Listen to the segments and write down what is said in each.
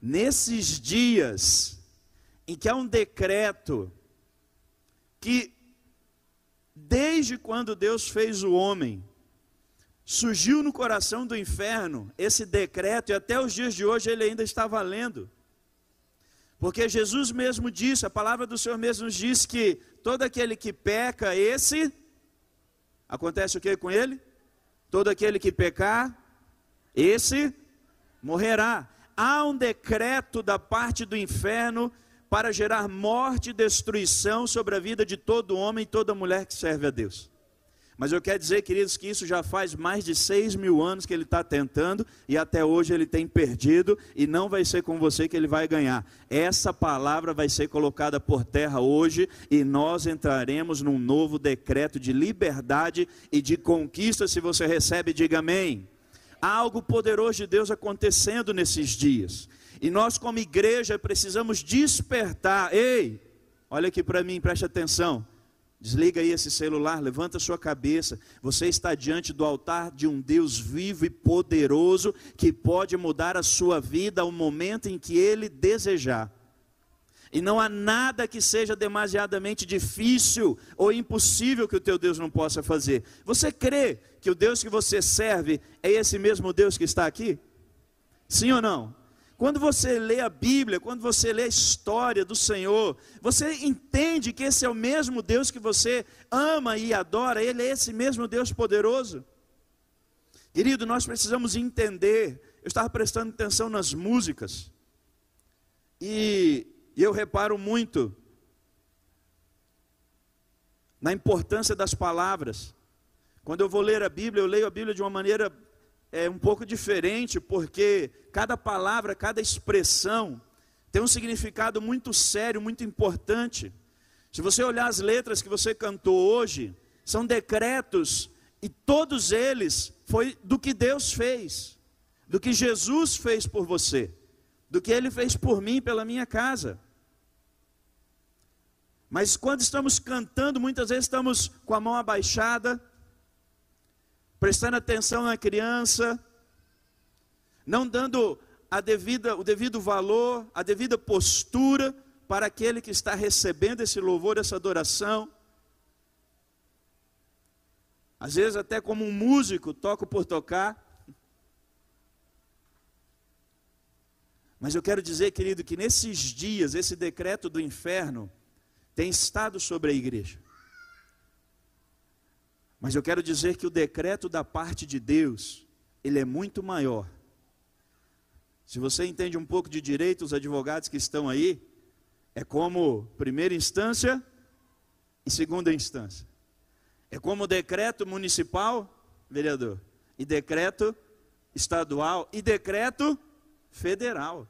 nesses dias em que há um decreto que, desde quando Deus fez o homem, surgiu no coração do inferno esse decreto, e até os dias de hoje ele ainda está valendo. Porque Jesus mesmo disse, a palavra do Senhor mesmo diz que todo aquele que peca, esse, acontece o que com ele? Todo aquele que pecar, esse morrerá. Há um decreto da parte do inferno para gerar morte e destruição sobre a vida de todo homem e toda mulher que serve a Deus. Mas eu quero dizer, queridos, que isso já faz mais de seis mil anos que ele está tentando e até hoje ele tem perdido e não vai ser com você que ele vai ganhar. Essa palavra vai ser colocada por terra hoje e nós entraremos num novo decreto de liberdade e de conquista. Se você recebe, diga amém. Há algo poderoso de Deus acontecendo nesses dias. E nós, como igreja, precisamos despertar. Ei, olha aqui para mim, preste atenção. Desliga aí esse celular, levanta sua cabeça. Você está diante do altar de um Deus vivo e poderoso que pode mudar a sua vida ao momento em que ele desejar. E não há nada que seja demasiadamente difícil ou impossível que o teu Deus não possa fazer. Você crê que o Deus que você serve é esse mesmo Deus que está aqui? Sim ou não? Quando você lê a Bíblia, quando você lê a história do Senhor, você entende que esse é o mesmo Deus que você ama e adora, Ele é esse mesmo Deus poderoso. Querido, nós precisamos entender. Eu estava prestando atenção nas músicas, e eu reparo muito na importância das palavras. Quando eu vou ler a Bíblia, eu leio a Bíblia de uma maneira é um pouco diferente, porque cada palavra, cada expressão tem um significado muito sério, muito importante. Se você olhar as letras que você cantou hoje, são decretos e todos eles foi do que Deus fez, do que Jesus fez por você, do que ele fez por mim, pela minha casa. Mas quando estamos cantando, muitas vezes estamos com a mão abaixada, prestando atenção na criança, não dando a devida, o devido valor, a devida postura para aquele que está recebendo esse louvor, essa adoração. Às vezes, até como um músico, toco por tocar. Mas eu quero dizer, querido, que nesses dias, esse decreto do inferno tem estado sobre a igreja. Mas eu quero dizer que o decreto da parte de Deus, ele é muito maior. Se você entende um pouco de direito, os advogados que estão aí, é como primeira instância e segunda instância. É como decreto municipal, vereador, e decreto estadual e decreto federal.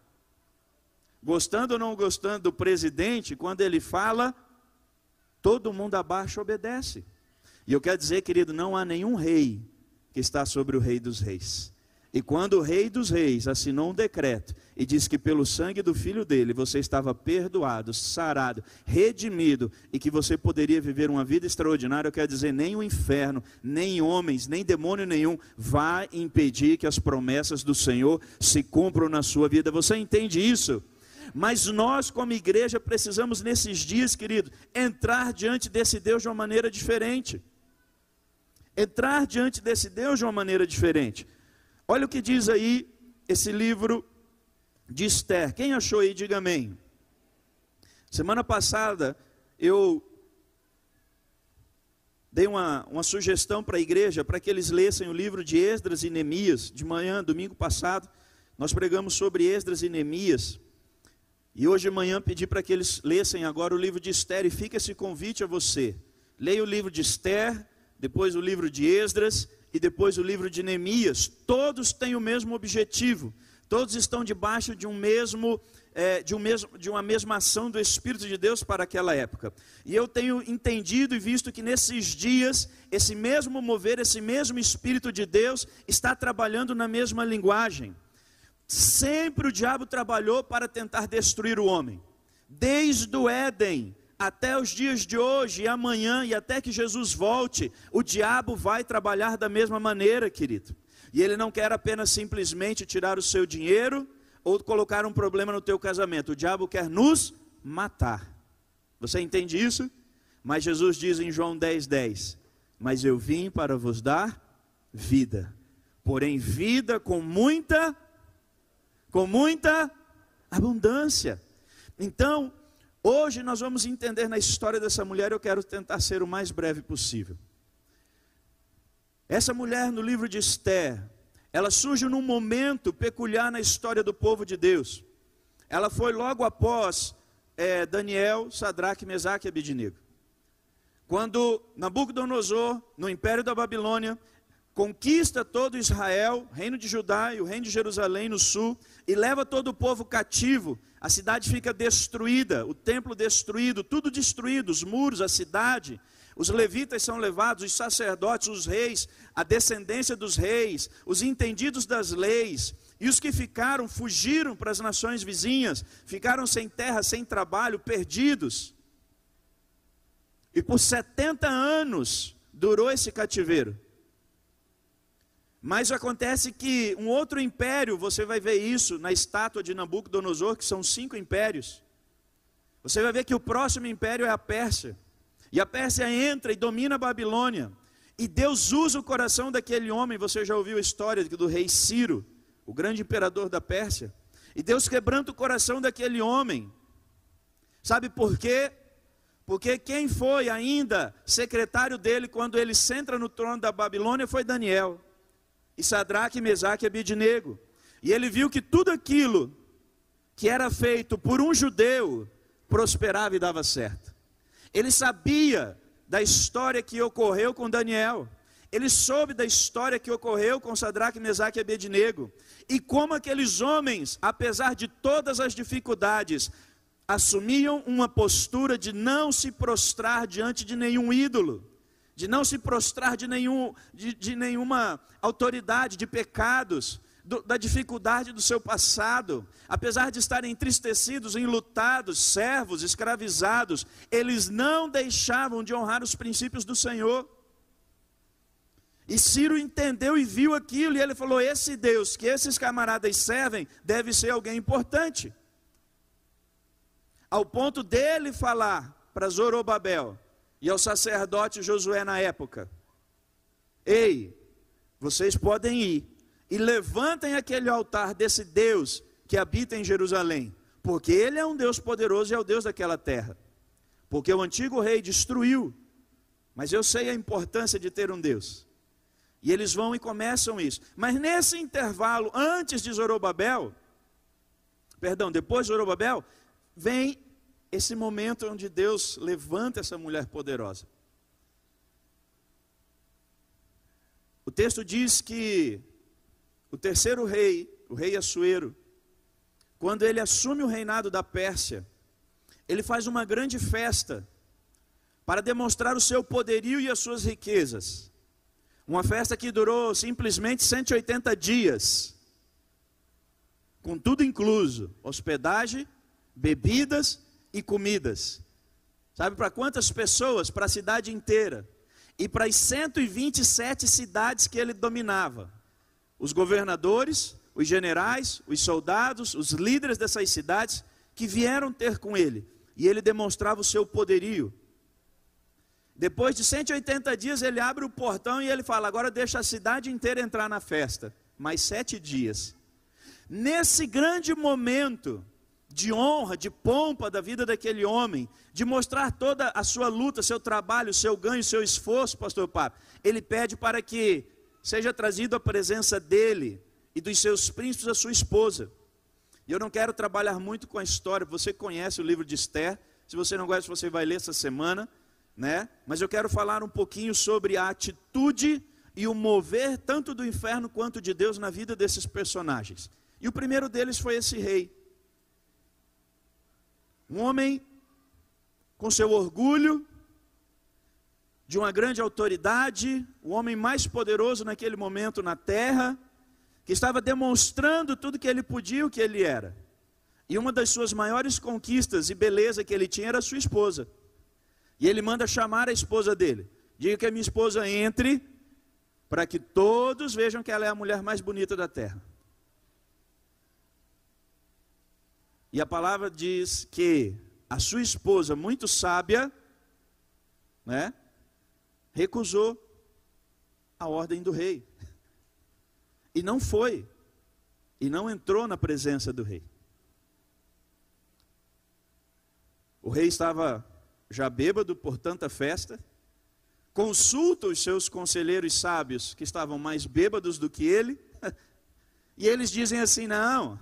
Gostando ou não gostando do presidente, quando ele fala, todo mundo abaixo obedece. E eu quero dizer, querido, não há nenhum rei que está sobre o rei dos reis. E quando o rei dos reis assinou um decreto e disse que pelo sangue do filho dele você estava perdoado, sarado, redimido e que você poderia viver uma vida extraordinária, eu quero dizer, nem o inferno, nem homens, nem demônio nenhum vai impedir que as promessas do Senhor se cumpram na sua vida. Você entende isso? Mas nós, como igreja, precisamos nesses dias, querido, entrar diante desse Deus de uma maneira diferente entrar diante desse Deus de uma maneira diferente. Olha o que diz aí esse livro de Esther. Quem achou aí, diga amém. Semana passada eu dei uma, uma sugestão para a igreja para que eles lessem o livro de Esdras e Neemias. De manhã, domingo passado, nós pregamos sobre Esdras e Neemias. E hoje de manhã pedi para que eles lessem agora o livro de Esther e fica esse convite a você. Leia o livro de Esther, depois o livro de Esdras e depois o livro de Neemias. Todos têm o mesmo objetivo, todos estão debaixo de um mesmo, é, de, um mesmo, de uma mesma ação do Espírito de Deus para aquela época. E eu tenho entendido e visto que nesses dias, esse mesmo mover, esse mesmo Espírito de Deus está trabalhando na mesma linguagem. Sempre o diabo trabalhou para tentar destruir o homem. Desde o Éden, até os dias de hoje e amanhã e até que Jesus volte, o diabo vai trabalhar da mesma maneira, querido. E ele não quer apenas simplesmente tirar o seu dinheiro, ou colocar um problema no teu casamento. O diabo quer nos matar. Você entende isso? Mas Jesus diz em João 10, 10: Mas eu vim para vos dar vida, porém vida com muita, com muita abundância. Então, hoje nós vamos entender na história dessa mulher, eu quero tentar ser o mais breve possível. Essa mulher no livro de Esther, ela surge num momento peculiar na história do povo de Deus. Ela foi logo após é, Daniel, Sadraque, Mesaque e Abidinego. Quando Nabucodonosor, no império da Babilônia, conquista todo Israel, reino de Judá e o reino de Jerusalém no sul, e leva todo o povo cativo, a cidade fica destruída, o templo destruído, tudo destruído, os muros, a cidade, os levitas são levados, os sacerdotes, os reis, a descendência dos reis, os entendidos das leis, e os que ficaram fugiram para as nações vizinhas, ficaram sem terra, sem trabalho, perdidos. E por 70 anos durou esse cativeiro. Mas acontece que um outro império, você vai ver isso na estátua de Nabucodonosor, que são cinco impérios. Você vai ver que o próximo império é a Pérsia. E a Pérsia entra e domina a Babilônia. E Deus usa o coração daquele homem. Você já ouviu a história do rei Ciro, o grande imperador da Pérsia? E Deus quebranta o coração daquele homem. Sabe por quê? Porque quem foi ainda secretário dele quando ele entra no trono da Babilônia foi Daniel. E Sadraque, Mesaque e Abidnego. E ele viu que tudo aquilo que era feito por um judeu prosperava e dava certo. Ele sabia da história que ocorreu com Daniel. Ele soube da história que ocorreu com Sadraque, Mesaque e Abednego. E como aqueles homens, apesar de todas as dificuldades, assumiam uma postura de não se prostrar diante de nenhum ídolo, de não se prostrar de, nenhum, de, de nenhuma autoridade, de pecados, do, da dificuldade do seu passado, apesar de estarem entristecidos, enlutados, servos, escravizados, eles não deixavam de honrar os princípios do Senhor. E Ciro entendeu e viu aquilo, e ele falou: Esse Deus que esses camaradas servem deve ser alguém importante. Ao ponto dele falar para Zorobabel e ao sacerdote Josué na época: Ei, vocês podem ir, e levantem aquele altar desse Deus que habita em Jerusalém, porque ele é um Deus poderoso e é o Deus daquela terra. Porque o antigo rei destruiu, mas eu sei a importância de ter um Deus. E eles vão e começam isso. Mas nesse intervalo, antes de Zorobabel, perdão, depois de Zorobabel, vem esse momento onde Deus levanta essa mulher poderosa. O texto diz que o terceiro rei, o rei Assuero, quando ele assume o reinado da Pérsia, ele faz uma grande festa para demonstrar o seu poderio e as suas riquezas. Uma festa que durou simplesmente 180 dias, com tudo incluso: hospedagem, bebidas e comidas. Sabe para quantas pessoas? Para a cidade inteira. E para as 127 cidades que ele dominava os governadores, os generais, os soldados, os líderes dessas cidades que vieram ter com ele. E ele demonstrava o seu poderio. Depois de 180 dias, ele abre o portão e ele fala: Agora deixa a cidade inteira entrar na festa. Mais sete dias. Nesse grande momento de honra, de pompa da vida daquele homem, de mostrar toda a sua luta, seu trabalho, seu ganho, seu esforço, pastor Papo, ele pede para que seja trazido à presença dele e dos seus príncipes a sua esposa. E eu não quero trabalhar muito com a história, você conhece o livro de Esther, se você não conhece, você vai ler essa semana, né? Mas eu quero falar um pouquinho sobre a atitude e o mover tanto do inferno quanto de Deus na vida desses personagens. E o primeiro deles foi esse rei. Um homem com seu orgulho, de uma grande autoridade, o homem mais poderoso naquele momento na terra, que estava demonstrando tudo que ele podia, o que ele era. E uma das suas maiores conquistas e beleza que ele tinha era a sua esposa. E ele manda chamar a esposa dele. Diga que a minha esposa entre, para que todos vejam que ela é a mulher mais bonita da terra. E a palavra diz que a sua esposa, muito sábia, né, recusou a ordem do rei. E não foi. E não entrou na presença do rei. O rei estava já bêbado por tanta festa. Consulta os seus conselheiros sábios, que estavam mais bêbados do que ele. E eles dizem assim: não,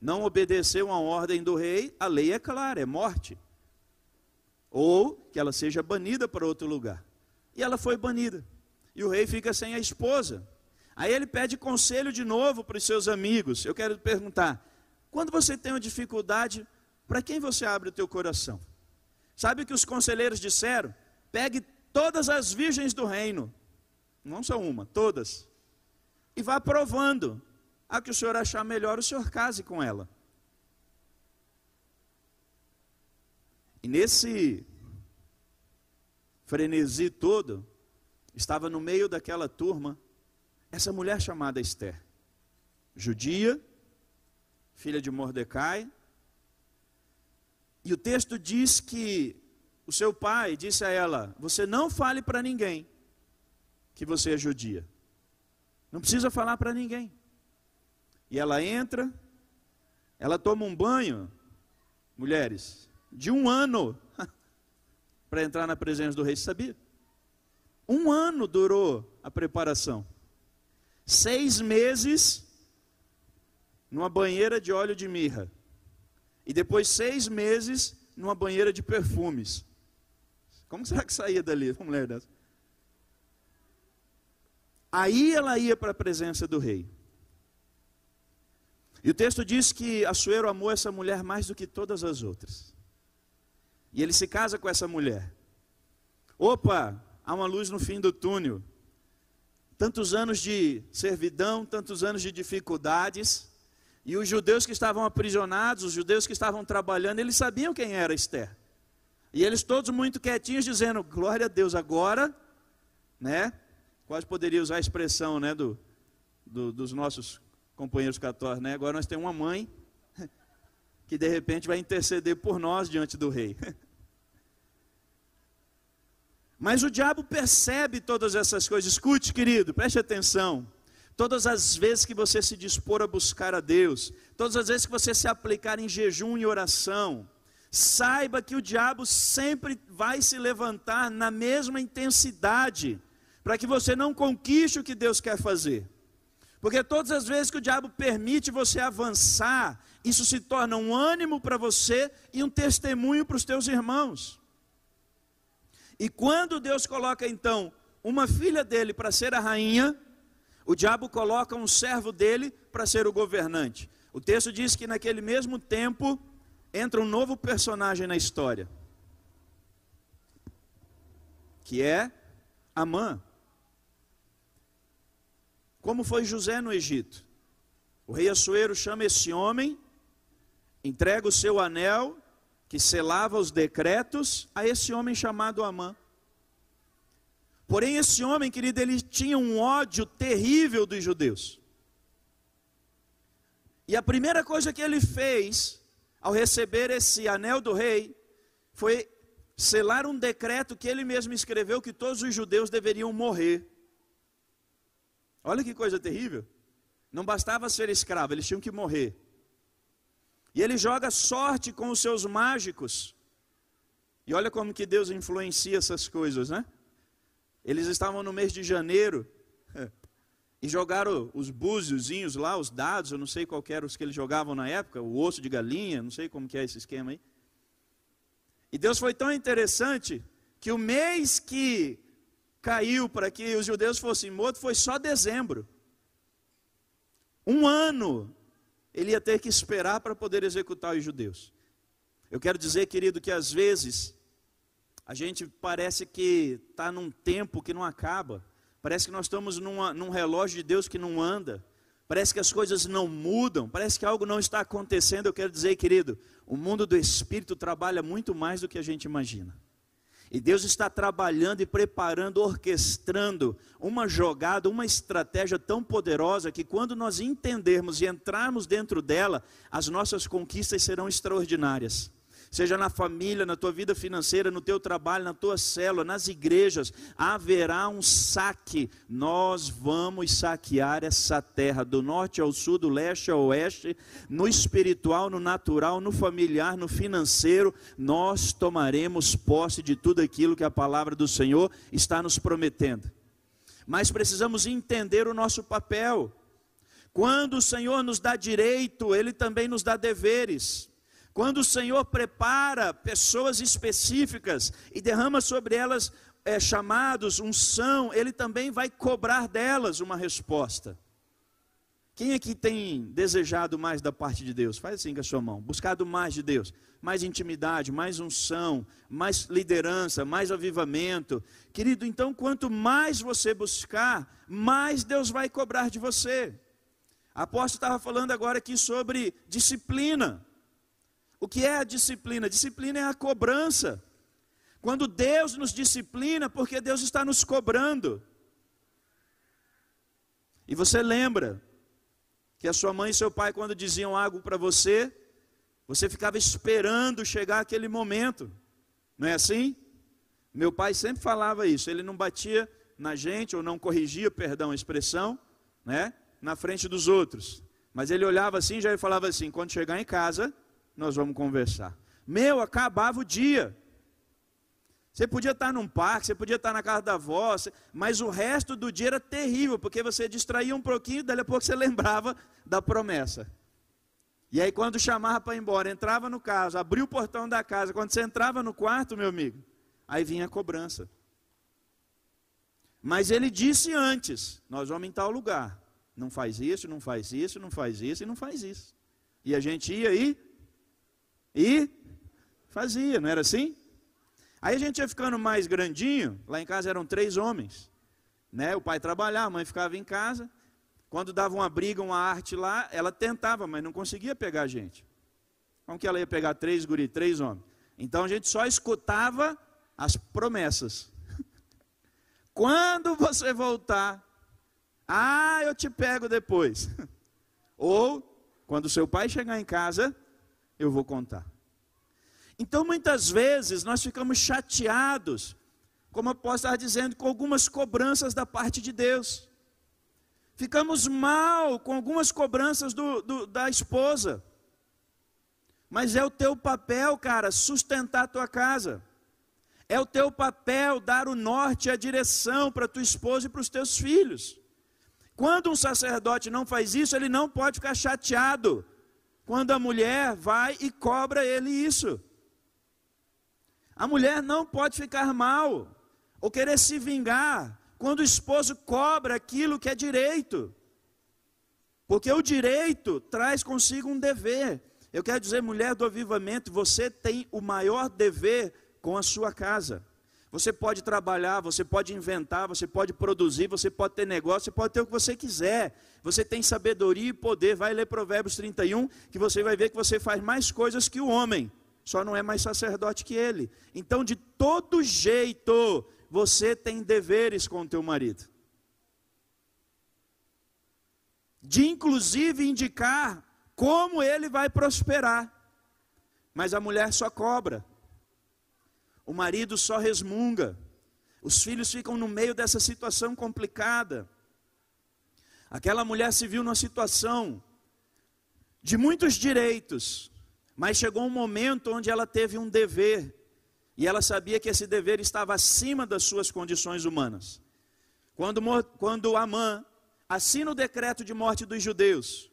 não obedeceu a ordem do rei, a lei é clara, é morte. Ou que ela seja banida para outro lugar. E ela foi banida. E o rei fica sem a esposa. Aí ele pede conselho de novo para os seus amigos. Eu quero perguntar: quando você tem uma dificuldade, para quem você abre o teu coração? Sabe o que os conselheiros disseram? Pegue todas as virgens do reino, não só uma, todas, e vá provando. A que o senhor achar melhor, o senhor case com ela. E nesse frenesi todo, estava no meio daquela turma essa mulher chamada Esther, judia, filha de Mordecai, e o texto diz que o seu pai disse a ela: Você não fale para ninguém que você é judia. Não precisa falar para ninguém. E ela entra, ela toma um banho, mulheres, de um ano para entrar na presença do rei, sabia? Um ano durou a preparação seis meses numa banheira de óleo de mirra. E depois seis meses numa banheira de perfumes. Como será que saía dali uma mulher dessa? Aí ela ia para a presença do rei. E o texto diz que Assuero amou essa mulher mais do que todas as outras. E ele se casa com essa mulher. Opa, há uma luz no fim do túnel tantos anos de servidão, tantos anos de dificuldades, e os judeus que estavam aprisionados, os judeus que estavam trabalhando, eles sabiam quem era Esther. E eles todos muito quietinhos dizendo: "Glória a Deus, agora", né? Quase poderia usar a expressão, né, do, do dos nossos companheiros católicos, né? Agora nós temos uma mãe que de repente vai interceder por nós diante do rei. Mas o diabo percebe todas essas coisas. Escute, querido, preste atenção. Todas as vezes que você se dispor a buscar a Deus, todas as vezes que você se aplicar em jejum e oração, saiba que o diabo sempre vai se levantar na mesma intensidade, para que você não conquiste o que Deus quer fazer. Porque todas as vezes que o diabo permite você avançar, isso se torna um ânimo para você e um testemunho para os teus irmãos. E quando Deus coloca então uma filha dele para ser a rainha, o diabo coloca um servo dele para ser o governante. O texto diz que naquele mesmo tempo entra um novo personagem na história, que é Amã. Como foi José no Egito? O rei Assuero chama esse homem, entrega o seu anel que selava os decretos a esse homem chamado Amã. Porém, esse homem, querido, ele tinha um ódio terrível dos judeus. E a primeira coisa que ele fez, ao receber esse anel do rei, foi selar um decreto que ele mesmo escreveu que todos os judeus deveriam morrer. Olha que coisa terrível. Não bastava ser escravo, eles tinham que morrer. E ele joga sorte com os seus mágicos. E olha como que Deus influencia essas coisas, né? Eles estavam no mês de janeiro e jogaram os búziozinhos lá, os dados, eu não sei qual eram os que eles jogavam na época, o osso de galinha, não sei como que é esse esquema aí. E Deus foi tão interessante que o mês que caiu para que os judeus fossem mortos foi só dezembro. Um ano ele ia ter que esperar para poder executar os judeus. Eu quero dizer, querido, que às vezes a gente parece que está num tempo que não acaba, parece que nós estamos numa, num relógio de Deus que não anda, parece que as coisas não mudam, parece que algo não está acontecendo. Eu quero dizer, querido, o mundo do espírito trabalha muito mais do que a gente imagina. E Deus está trabalhando e preparando, orquestrando uma jogada, uma estratégia tão poderosa que quando nós entendermos e entrarmos dentro dela, as nossas conquistas serão extraordinárias seja na família, na tua vida financeira, no teu trabalho, na tua célula, nas igrejas, haverá um saque. Nós vamos saquear essa terra, do norte ao sul, do leste ao oeste, no espiritual, no natural, no familiar, no financeiro. Nós tomaremos posse de tudo aquilo que a palavra do Senhor está nos prometendo. Mas precisamos entender o nosso papel. Quando o Senhor nos dá direito, Ele também nos dá deveres. Quando o Senhor prepara pessoas específicas e derrama sobre elas é, chamados, unção, Ele também vai cobrar delas uma resposta. Quem aqui tem desejado mais da parte de Deus? Faz assim com a sua mão. Buscado mais de Deus. Mais intimidade, mais unção, mais liderança, mais avivamento. Querido, então quanto mais você buscar, mais Deus vai cobrar de você. Apóstolo estava falando agora aqui sobre disciplina. O que é a disciplina? Disciplina é a cobrança. Quando Deus nos disciplina, porque Deus está nos cobrando. E você lembra que a sua mãe e seu pai, quando diziam algo para você, você ficava esperando chegar aquele momento. Não é assim? Meu pai sempre falava isso. Ele não batia na gente, ou não corrigia, perdão a expressão, né? na frente dos outros. Mas ele olhava assim já falava assim: quando chegar em casa, nós vamos conversar. Meu, acabava o dia. Você podia estar num parque, você podia estar na casa da avó, mas o resto do dia era terrível, porque você distraía um pouquinho, daí a pouco você lembrava da promessa. E aí, quando chamava para ir embora, entrava no caso, abria o portão da casa, quando você entrava no quarto, meu amigo, aí vinha a cobrança. Mas ele disse antes: nós vamos em tal lugar. Não faz isso, não faz isso, não faz isso e não faz isso. E a gente ia aí e fazia, não era assim? Aí a gente ia ficando mais grandinho, lá em casa eram três homens, né? O pai trabalhava, a mãe ficava em casa. Quando dava uma briga, uma arte lá, ela tentava, mas não conseguia pegar a gente. Como que ela ia pegar três guri, três homens? Então a gente só escutava as promessas. Quando você voltar, ah, eu te pego depois. Ou quando seu pai chegar em casa, eu vou contar. Então, muitas vezes, nós ficamos chateados, como eu posso estar dizendo, com algumas cobranças da parte de Deus. Ficamos mal com algumas cobranças do, do, da esposa. Mas é o teu papel, cara, sustentar a tua casa. É o teu papel dar o norte e a direção para tua esposa e para os teus filhos. Quando um sacerdote não faz isso, ele não pode ficar chateado, quando a mulher vai e cobra ele isso. A mulher não pode ficar mal ou querer se vingar quando o esposo cobra aquilo que é direito. Porque o direito traz consigo um dever. Eu quero dizer, mulher do avivamento, você tem o maior dever com a sua casa. Você pode trabalhar, você pode inventar, você pode produzir, você pode ter negócio, você pode ter o que você quiser. Você tem sabedoria e poder. Vai ler Provérbios 31, que você vai ver que você faz mais coisas que o homem, só não é mais sacerdote que ele. Então, de todo jeito, você tem deveres com o teu marido. De inclusive indicar como ele vai prosperar. Mas a mulher só cobra o marido só resmunga, os filhos ficam no meio dessa situação complicada. Aquela mulher se viu numa situação de muitos direitos, mas chegou um momento onde ela teve um dever, e ela sabia que esse dever estava acima das suas condições humanas. Quando, quando Amã assina o decreto de morte dos judeus,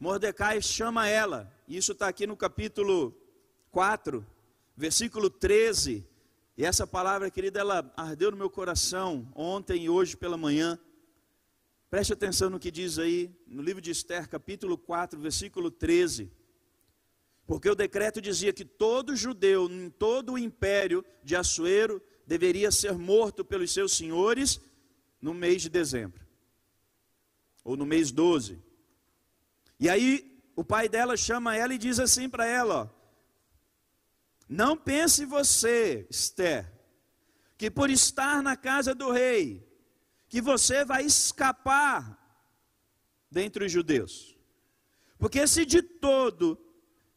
Mordecai chama ela, isso está aqui no capítulo 4, versículo 13. E essa palavra, querida, ela ardeu no meu coração ontem e hoje pela manhã. Preste atenção no que diz aí, no livro de Esther, capítulo 4, versículo 13. Porque o decreto dizia que todo judeu em todo o império de Assuero deveria ser morto pelos seus senhores no mês de dezembro, ou no mês 12. E aí o pai dela chama ela e diz assim para ela: ó, não pense você, Esther, que por estar na casa do rei, que você vai escapar dentre os judeus. Porque se de todo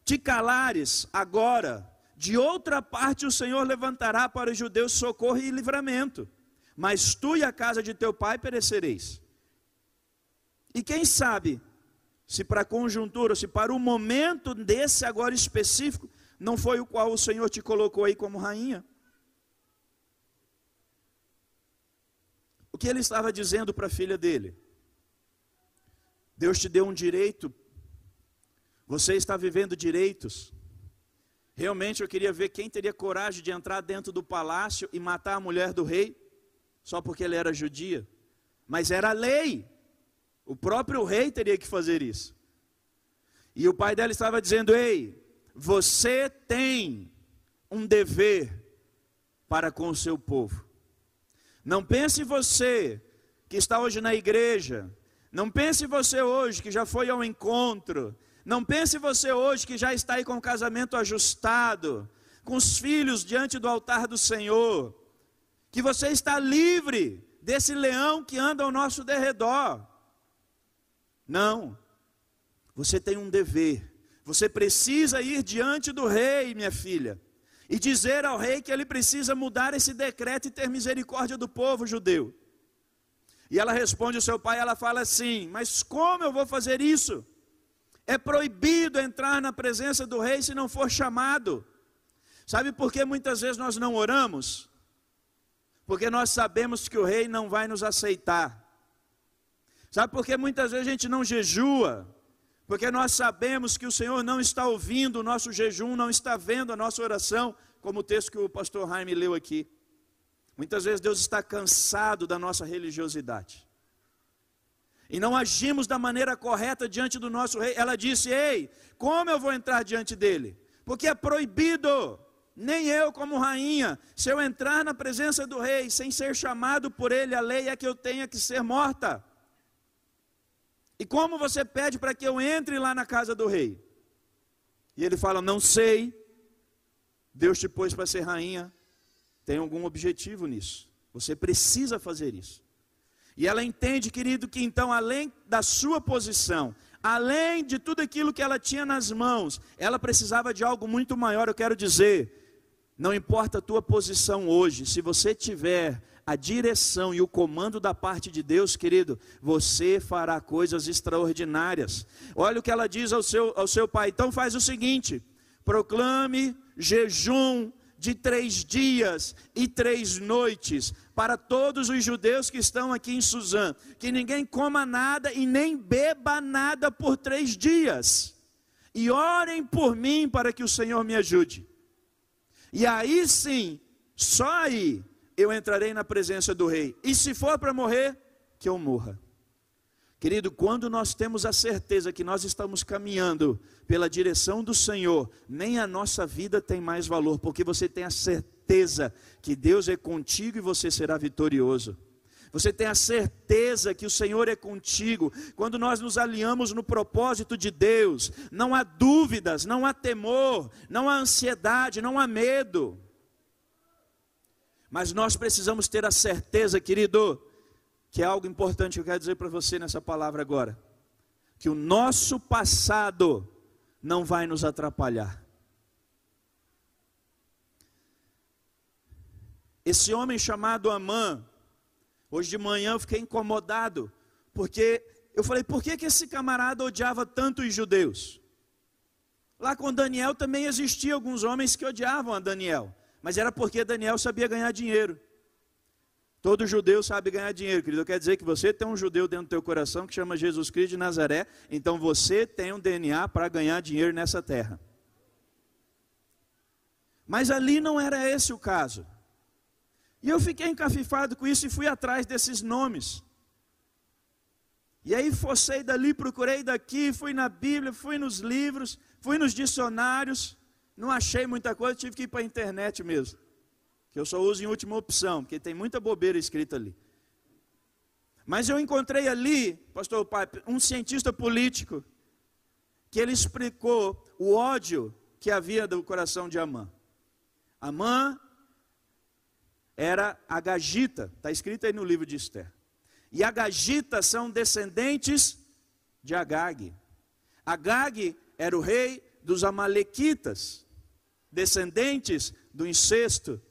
te calares agora, de outra parte o Senhor levantará para os judeus socorro e livramento, mas tu e a casa de teu pai perecereis. E quem sabe, se para a conjuntura, se para o momento desse agora específico, não foi o qual o Senhor te colocou aí como rainha? O que ele estava dizendo para a filha dele? Deus te deu um direito, você está vivendo direitos. Realmente eu queria ver quem teria coragem de entrar dentro do palácio e matar a mulher do rei, só porque ele era judia. Mas era lei, o próprio rei teria que fazer isso. E o pai dela estava dizendo: Ei, você tem um dever para com o seu povo. Não pense você que está hoje na igreja, não pense você hoje que já foi ao encontro, não pense você hoje que já está aí com o casamento ajustado, com os filhos diante do altar do Senhor, que você está livre desse leão que anda ao nosso derredor. Não, você tem um dever você precisa ir diante do rei, minha filha, e dizer ao rei que ele precisa mudar esse decreto e ter misericórdia do povo judeu. E ela responde ao seu pai, ela fala assim: Mas como eu vou fazer isso? É proibido entrar na presença do rei se não for chamado. Sabe por que muitas vezes nós não oramos? Porque nós sabemos que o rei não vai nos aceitar. Sabe por que muitas vezes a gente não jejua? Porque nós sabemos que o Senhor não está ouvindo o nosso jejum, não está vendo a nossa oração, como o texto que o pastor Jaime leu aqui. Muitas vezes Deus está cansado da nossa religiosidade. E não agimos da maneira correta diante do nosso rei. Ela disse: Ei, como eu vou entrar diante dele? Porque é proibido. Nem eu, como rainha, se eu entrar na presença do rei sem ser chamado por ele, a lei é que eu tenha que ser morta. E como você pede para que eu entre lá na casa do rei? E ele fala: Não sei. Deus te pôs para ser rainha. Tem algum objetivo nisso. Você precisa fazer isso. E ela entende, querido, que então, além da sua posição, além de tudo aquilo que ela tinha nas mãos, ela precisava de algo muito maior. Eu quero dizer, não importa a tua posição hoje, se você tiver a direção e o comando da parte de Deus, querido, você fará coisas extraordinárias. Olha o que ela diz ao seu, ao seu pai. Então faz o seguinte: proclame jejum de três dias e três noites para todos os judeus que estão aqui em Suzã, que ninguém coma nada e nem beba nada por três dias. E orem por mim para que o Senhor me ajude. E aí sim, só aí eu entrarei na presença do rei. E se for para morrer, que eu morra. Querido, quando nós temos a certeza que nós estamos caminhando pela direção do Senhor, nem a nossa vida tem mais valor, porque você tem a certeza que Deus é contigo e você será vitorioso. Você tem a certeza que o Senhor é contigo. Quando nós nos alinhamos no propósito de Deus, não há dúvidas, não há temor, não há ansiedade, não há medo. Mas nós precisamos ter a certeza, querido, que é algo importante que eu quero dizer para você nessa palavra agora. Que o nosso passado não vai nos atrapalhar. Esse homem chamado Amã, hoje de manhã eu fiquei incomodado, porque eu falei, por que, que esse camarada odiava tanto os judeus? Lá com Daniel também existiam alguns homens que odiavam a Daniel mas era porque Daniel sabia ganhar dinheiro. Todo judeu sabe ganhar dinheiro, querido. Quer dizer que você tem um judeu dentro do teu coração que chama Jesus Cristo de Nazaré, então você tem um DNA para ganhar dinheiro nessa terra. Mas ali não era esse o caso. E eu fiquei encafifado com isso e fui atrás desses nomes. E aí forcei dali, procurei daqui, fui na Bíblia, fui nos livros, fui nos dicionários. Não achei muita coisa, tive que ir para a internet mesmo. Que eu só uso em última opção, porque tem muita bobeira escrita ali. Mas eu encontrei ali, pastor Pipe, um cientista político, que ele explicou o ódio que havia do coração de Amã. Amã era a Gagita, está escrito aí no livro de Esther. E a Gagita são descendentes de Agag. Agag era o rei dos Amalequitas, descendentes do incesto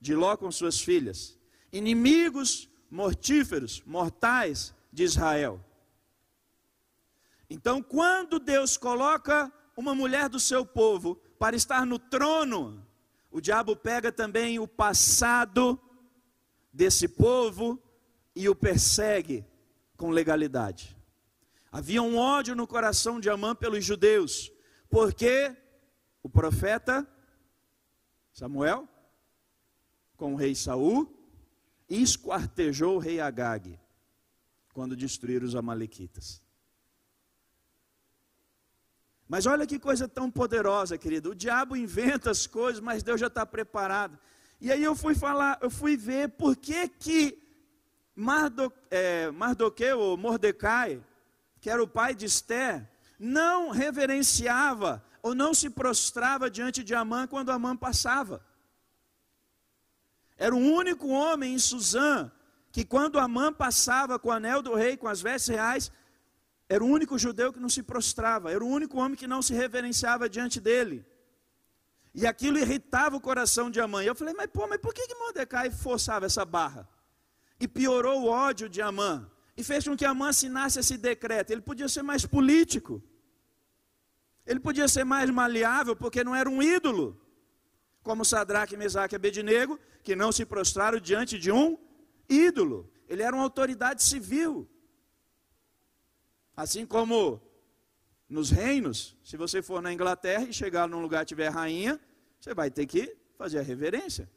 de Ló com suas filhas, inimigos mortíferos, mortais de Israel. Então, quando Deus coloca uma mulher do seu povo para estar no trono, o diabo pega também o passado desse povo e o persegue com legalidade. Havia um ódio no coração de Amã pelos judeus, porque o profeta Samuel, com o rei Saul, esquartejou o rei Agag, quando destruíram os amalequitas. Mas olha que coisa tão poderosa, querido. O diabo inventa as coisas, mas Deus já está preparado. E aí eu fui falar, eu fui ver por que que Mardo, é, Mardoqueu, ou Mordecai, que era o pai de Esther, não reverenciava ou não se prostrava diante de Amã quando Amã passava. Era o único homem em Suzã que quando Amã passava com o anel do rei, com as vestes reais, era o único judeu que não se prostrava, era o único homem que não se reverenciava diante dele. E aquilo irritava o coração de Amã. E eu falei, mas pô, mas por que, que Mordecai forçava essa barra? E piorou o ódio de Amã. E fez com que Amã assinasse esse decreto. Ele podia ser mais político. Ele podia ser mais maleável, porque não era um ídolo. Como Sadraque, Mesaque e Abednego, que não se prostraram diante de um ídolo. Ele era uma autoridade civil. Assim como nos reinos, se você for na Inglaterra e chegar num lugar e tiver rainha, você vai ter que fazer a reverência.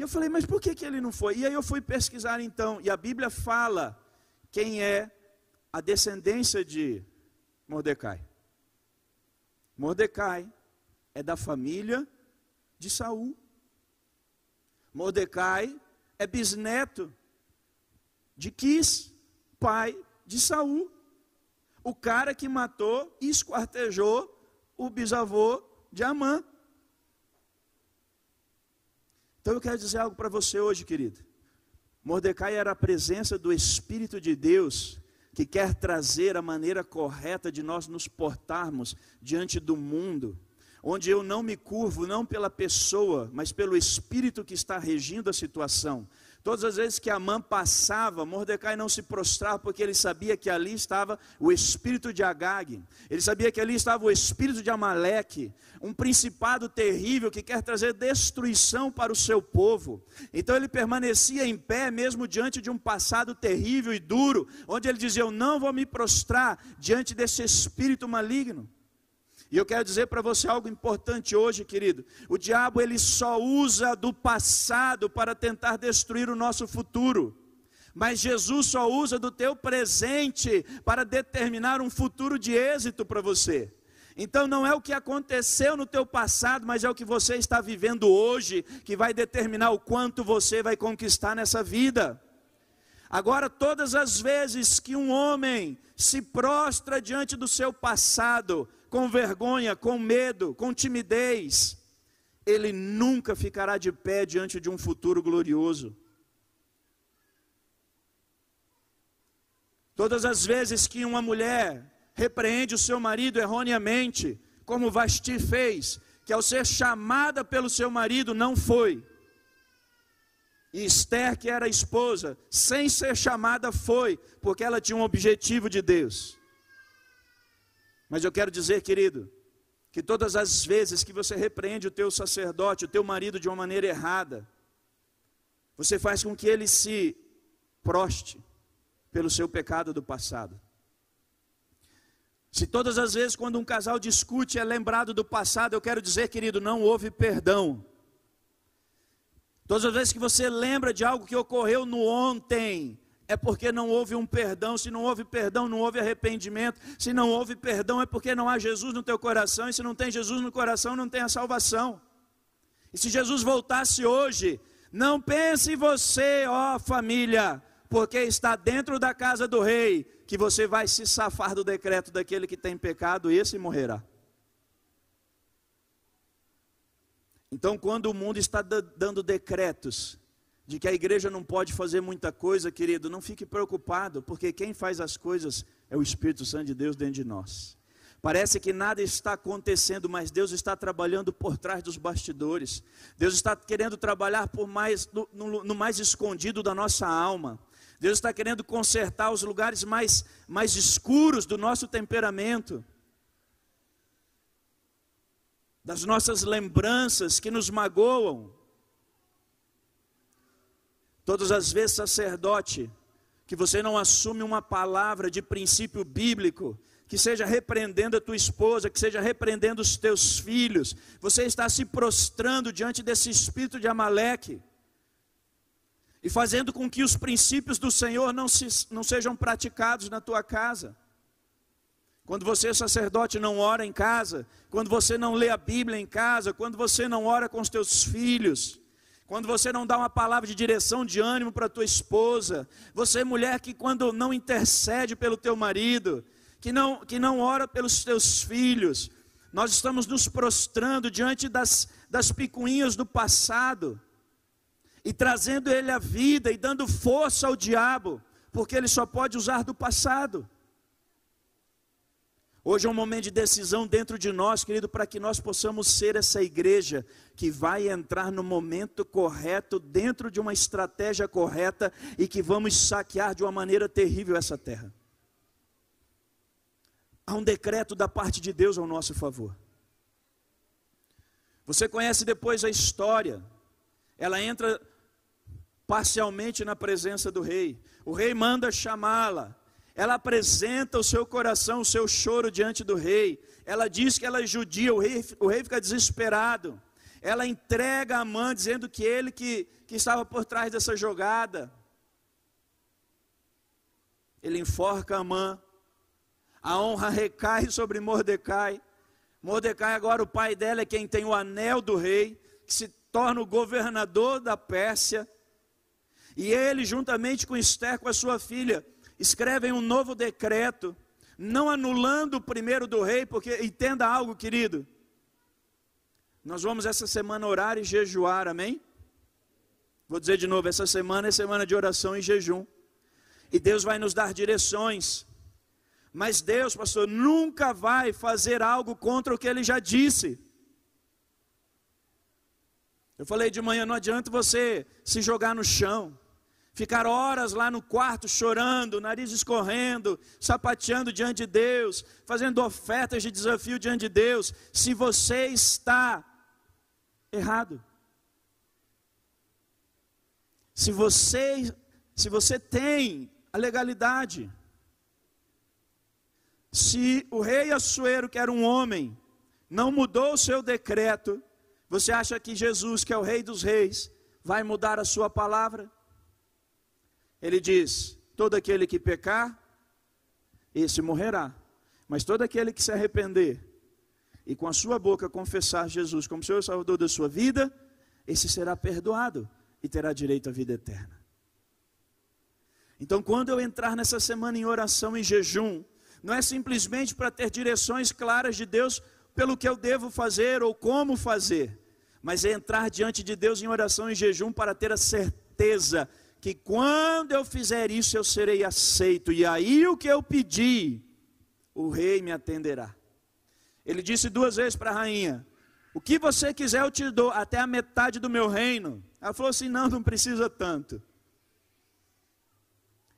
E eu falei, mas por que, que ele não foi? E aí eu fui pesquisar então, e a Bíblia fala quem é a descendência de Mordecai. Mordecai é da família de Saul. Mordecai é bisneto de Quis, pai de Saul. O cara que matou e esquartejou o bisavô de Amã. Então eu quero dizer algo para você hoje, querido. Mordecai era a presença do Espírito de Deus que quer trazer a maneira correta de nós nos portarmos diante do mundo onde eu não me curvo não pela pessoa, mas pelo espírito que está regindo a situação. Todas as vezes que Amã passava, Mordecai não se prostrava, porque ele sabia que ali estava o espírito de Agag, ele sabia que ali estava o espírito de Amaleque, um principado terrível que quer trazer destruição para o seu povo. Então ele permanecia em pé, mesmo diante de um passado terrível e duro, onde ele dizia: Eu não vou me prostrar diante desse espírito maligno. E eu quero dizer para você algo importante hoje, querido. O diabo ele só usa do passado para tentar destruir o nosso futuro. Mas Jesus só usa do teu presente para determinar um futuro de êxito para você. Então não é o que aconteceu no teu passado, mas é o que você está vivendo hoje que vai determinar o quanto você vai conquistar nessa vida. Agora, todas as vezes que um homem se prostra diante do seu passado, com vergonha, com medo, com timidez, ele nunca ficará de pé diante de um futuro glorioso. Todas as vezes que uma mulher repreende o seu marido erroneamente, como Vasti fez, que ao ser chamada pelo seu marido não foi, e Esther, que era esposa, sem ser chamada, foi, porque ela tinha um objetivo de Deus. Mas eu quero dizer, querido, que todas as vezes que você repreende o teu sacerdote, o teu marido de uma maneira errada, você faz com que ele se proste pelo seu pecado do passado. Se todas as vezes quando um casal discute é lembrado do passado, eu quero dizer, querido, não houve perdão. Todas as vezes que você lembra de algo que ocorreu no ontem, é porque não houve um perdão. Se não houve perdão, não houve arrependimento. Se não houve perdão, é porque não há Jesus no teu coração. E se não tem Jesus no coração, não tem a salvação. E se Jesus voltasse hoje, não pense você, ó família, porque está dentro da casa do rei, que você vai se safar do decreto daquele que tem pecado, esse morrerá. Então, quando o mundo está dando decretos de que a igreja não pode fazer muita coisa, querido, não fique preocupado, porque quem faz as coisas é o Espírito Santo de Deus dentro de nós. Parece que nada está acontecendo, mas Deus está trabalhando por trás dos bastidores. Deus está querendo trabalhar por mais no, no, no mais escondido da nossa alma. Deus está querendo consertar os lugares mais, mais escuros do nosso temperamento, das nossas lembranças que nos magoam. Todas as vezes, sacerdote, que você não assume uma palavra de princípio bíblico, que seja repreendendo a tua esposa, que seja repreendendo os teus filhos, você está se prostrando diante desse espírito de Amaleque e fazendo com que os princípios do Senhor não, se, não sejam praticados na tua casa. Quando você, sacerdote, não ora em casa, quando você não lê a Bíblia em casa, quando você não ora com os teus filhos, quando você não dá uma palavra de direção, de ânimo para tua esposa, você, mulher, que quando não intercede pelo teu marido, que não, que não ora pelos teus filhos. Nós estamos nos prostrando diante das, das picuinhas do passado e trazendo ele à vida e dando força ao diabo, porque ele só pode usar do passado. Hoje é um momento de decisão dentro de nós, querido, para que nós possamos ser essa igreja que vai entrar no momento correto, dentro de uma estratégia correta e que vamos saquear de uma maneira terrível essa terra. Há um decreto da parte de Deus ao nosso favor. Você conhece depois a história. Ela entra parcialmente na presença do rei. O rei manda chamá-la. Ela apresenta o seu coração, o seu choro diante do rei. Ela diz que ela é judia. O rei, o rei fica desesperado. Ela entrega a mãe, dizendo que ele que, que estava por trás dessa jogada. Ele enforca a mãe a honra recai sobre Mordecai. Mordecai, agora o pai dela é quem tem o anel do rei, que se torna o governador da Pérsia. E ele, juntamente com Esther, com a sua filha, escrevem um novo decreto, não anulando o primeiro do rei, porque entenda algo, querido. Nós vamos essa semana orar e jejuar, amém? Vou dizer de novo, essa semana é semana de oração e jejum. E Deus vai nos dar direções. Mas Deus, pastor, nunca vai fazer algo contra o que ele já disse. Eu falei de manhã, não adianta você se jogar no chão, ficar horas lá no quarto chorando, nariz escorrendo, sapateando diante de Deus, fazendo ofertas de desafio diante de Deus, se você está errado. Se você, se você tem a legalidade, se o rei Assuero, que era um homem, não mudou o seu decreto, você acha que Jesus, que é o rei dos reis, vai mudar a sua palavra? Ele diz: todo aquele que pecar, esse morrerá. Mas todo aquele que se arrepender e com a sua boca confessar Jesus como Senhor e Salvador da sua vida, esse será perdoado e terá direito à vida eterna. Então, quando eu entrar nessa semana em oração e jejum, não é simplesmente para ter direções claras de Deus pelo que eu devo fazer ou como fazer, mas é entrar diante de Deus em oração e jejum para ter a certeza que quando eu fizer isso eu serei aceito, e aí o que eu pedi, o rei me atenderá. Ele disse duas vezes para a rainha: O que você quiser eu te dou, até a metade do meu reino. Ela falou assim: Não, não precisa tanto.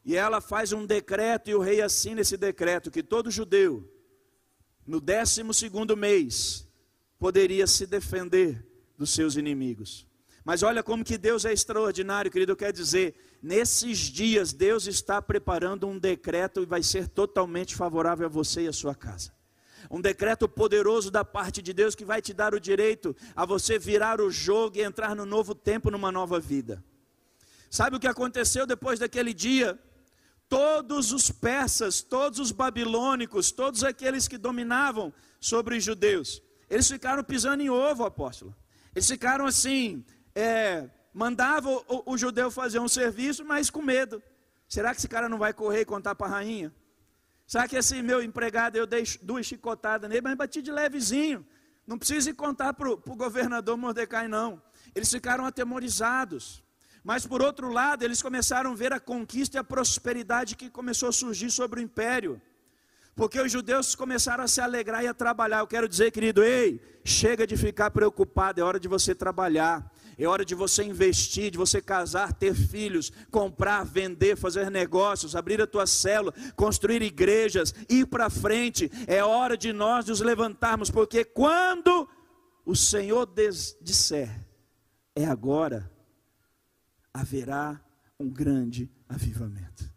E ela faz um decreto e o rei assina esse decreto que todo judeu no décimo segundo mês poderia se defender dos seus inimigos. Mas olha como que Deus é extraordinário, querido, quer dizer, nesses dias Deus está preparando um decreto e vai ser totalmente favorável a você e a sua casa. Um decreto poderoso da parte de Deus que vai te dar o direito a você virar o jogo e entrar no novo tempo, numa nova vida. Sabe o que aconteceu depois daquele dia? todos os persas, todos os babilônicos, todos aqueles que dominavam sobre os judeus, eles ficaram pisando em ovo, apóstolo. Eles ficaram assim, é, mandavam o, o, judeu fazer um serviço, mas com medo. Será que esse cara não vai correr e contar para a rainha? Será que esse meu empregado eu dei duas chicotadas nele, mas bati de levezinho? Não precisa contar para o governador Mordecai, não. Eles ficaram atemorizados. Mas por outro lado, eles começaram a ver a conquista e a prosperidade que começou a surgir sobre o império. Porque os judeus começaram a se alegrar e a trabalhar. Eu quero dizer, querido, ei, chega de ficar preocupado, é hora de você trabalhar. É hora de você investir, de você casar, ter filhos, comprar, vender, fazer negócios, abrir a tua célula, construir igrejas, ir para frente. É hora de nós nos levantarmos, porque quando o Senhor disser, é agora, haverá um grande avivamento.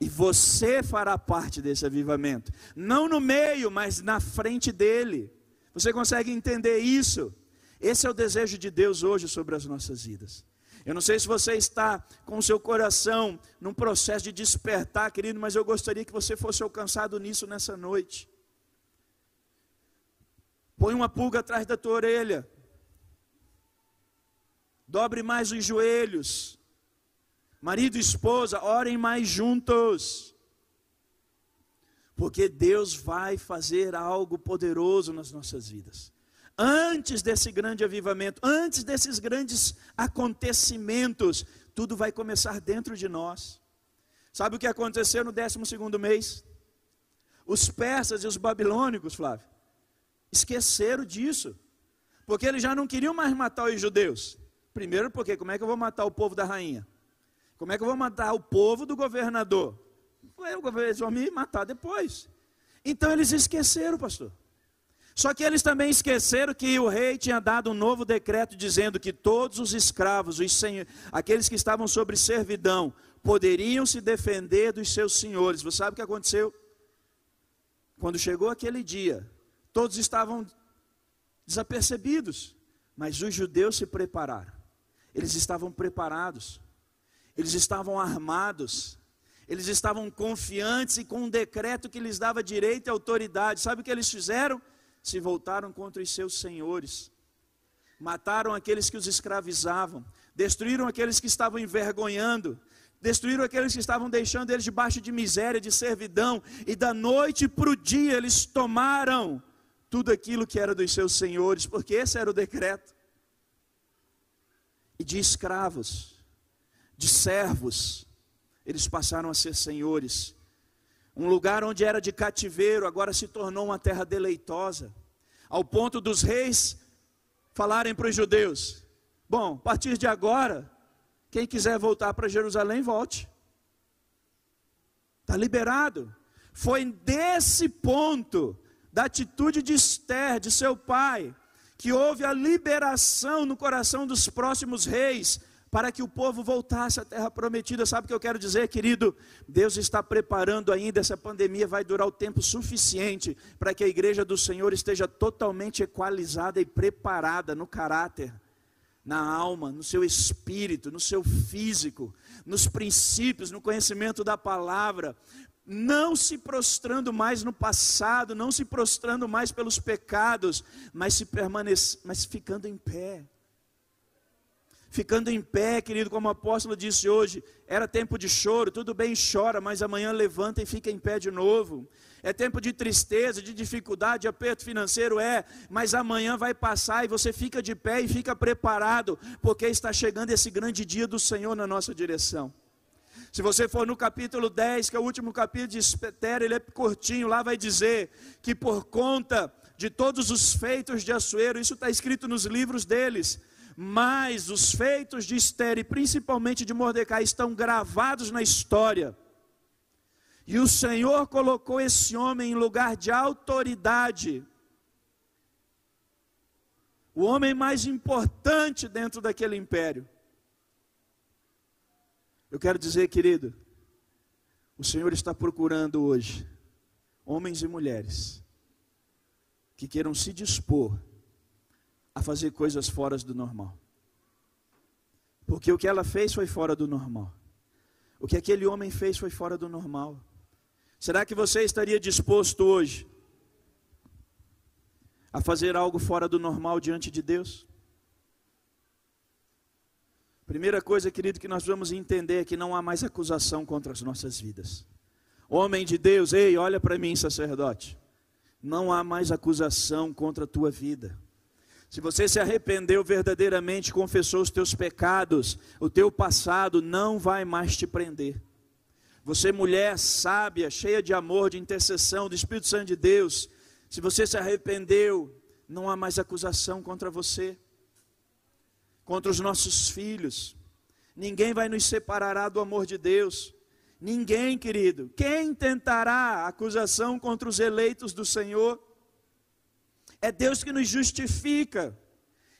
E você fará parte desse avivamento, não no meio, mas na frente dele. Você consegue entender isso? Esse é o desejo de Deus hoje sobre as nossas vidas. Eu não sei se você está com o seu coração num processo de despertar, querido, mas eu gostaria que você fosse alcançado nisso nessa noite. Põe uma pulga atrás da tua orelha. Dobre mais os joelhos. Marido e esposa, orem mais juntos. Porque Deus vai fazer algo poderoso nas nossas vidas antes desse grande avivamento, antes desses grandes acontecimentos, tudo vai começar dentro de nós. Sabe o que aconteceu no 12 mês? Os persas e os babilônicos, Flávio, esqueceram disso, porque eles já não queriam mais matar os judeus. Primeiro, porque como é que eu vou matar o povo da rainha? Como é que eu vou matar o povo do governador? Eles vão me matar depois. Então eles esqueceram, pastor. Só que eles também esqueceram que o rei tinha dado um novo decreto dizendo que todos os escravos, os aqueles que estavam sobre servidão, poderiam se defender dos seus senhores. Você sabe o que aconteceu? Quando chegou aquele dia, todos estavam desapercebidos, mas os judeus se prepararam. Eles estavam preparados. Eles estavam armados. Eles estavam confiantes e com um decreto que lhes dava direito e autoridade. Sabe o que eles fizeram? Se voltaram contra os seus senhores, mataram aqueles que os escravizavam, destruíram aqueles que estavam envergonhando, destruíram aqueles que estavam deixando eles debaixo de miséria, de servidão, e da noite para o dia eles tomaram tudo aquilo que era dos seus senhores, porque esse era o decreto. E de escravos, de servos, eles passaram a ser senhores. Um lugar onde era de cativeiro, agora se tornou uma terra deleitosa, ao ponto dos reis falarem para os judeus: Bom, a partir de agora, quem quiser voltar para Jerusalém, volte. Está liberado. Foi desse ponto, da atitude de Esther, de seu pai, que houve a liberação no coração dos próximos reis para que o povo voltasse à terra prometida. Sabe o que eu quero dizer, querido? Deus está preparando ainda, essa pandemia vai durar o tempo suficiente para que a igreja do Senhor esteja totalmente equalizada e preparada no caráter, na alma, no seu espírito, no seu físico, nos princípios, no conhecimento da palavra, não se prostrando mais no passado, não se prostrando mais pelos pecados, mas se permanece, mas ficando em pé ficando em pé, querido, como o apóstolo disse hoje, era tempo de choro, tudo bem, chora, mas amanhã levanta e fica em pé de novo. É tempo de tristeza, de dificuldade, de aperto financeiro, é, mas amanhã vai passar e você fica de pé e fica preparado, porque está chegando esse grande dia do Senhor na nossa direção. Se você for no capítulo 10, que é o último capítulo de Esther, ele é curtinho, lá vai dizer que por conta de todos os feitos de Assuero, isso está escrito nos livros deles, mas os feitos de Esther e principalmente de Mordecai estão gravados na história. E o Senhor colocou esse homem em lugar de autoridade. O homem mais importante dentro daquele império. Eu quero dizer, querido, o Senhor está procurando hoje homens e mulheres que queiram se dispor a fazer coisas fora do normal. Porque o que ela fez foi fora do normal. O que aquele homem fez foi fora do normal. Será que você estaria disposto hoje a fazer algo fora do normal diante de Deus? Primeira coisa, querido, que nós vamos entender é que não há mais acusação contra as nossas vidas. Homem de Deus, ei, olha para mim, sacerdote. não há mais acusação contra a tua vida. Se você se arrependeu verdadeiramente, confessou os teus pecados, o teu passado não vai mais te prender. Você, mulher sábia, cheia de amor, de intercessão, do Espírito Santo de Deus, se você se arrependeu, não há mais acusação contra você, contra os nossos filhos. Ninguém vai nos separar do amor de Deus. Ninguém, querido. Quem tentará acusação contra os eleitos do Senhor? É Deus que nos justifica.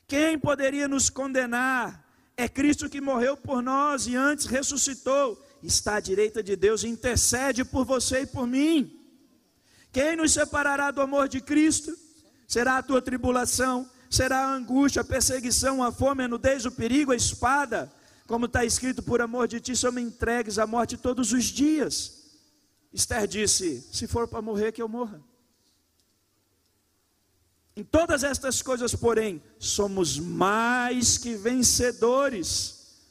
Quem poderia nos condenar? É Cristo que morreu por nós e antes ressuscitou. Está à direita de Deus intercede por você e por mim. Quem nos separará do amor de Cristo? Será a tua tribulação? Será a angústia, a perseguição, a fome, a nudez, o perigo, a espada? Como está escrito, por amor de ti, só me entregues à morte todos os dias. Esther disse: Se for para morrer, que eu morra. Em todas estas coisas, porém, somos mais que vencedores.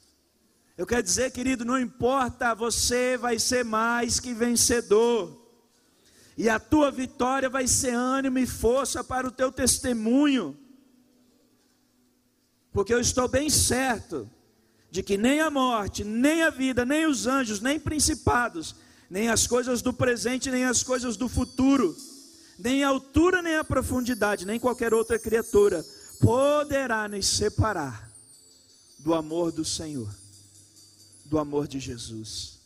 Eu quero dizer, querido, não importa, você vai ser mais que vencedor. E a tua vitória vai ser ânimo e força para o teu testemunho. Porque eu estou bem certo de que nem a morte, nem a vida, nem os anjos, nem principados, nem as coisas do presente, nem as coisas do futuro nem a altura, nem a profundidade, nem qualquer outra criatura poderá nos separar do amor do Senhor, do amor de Jesus.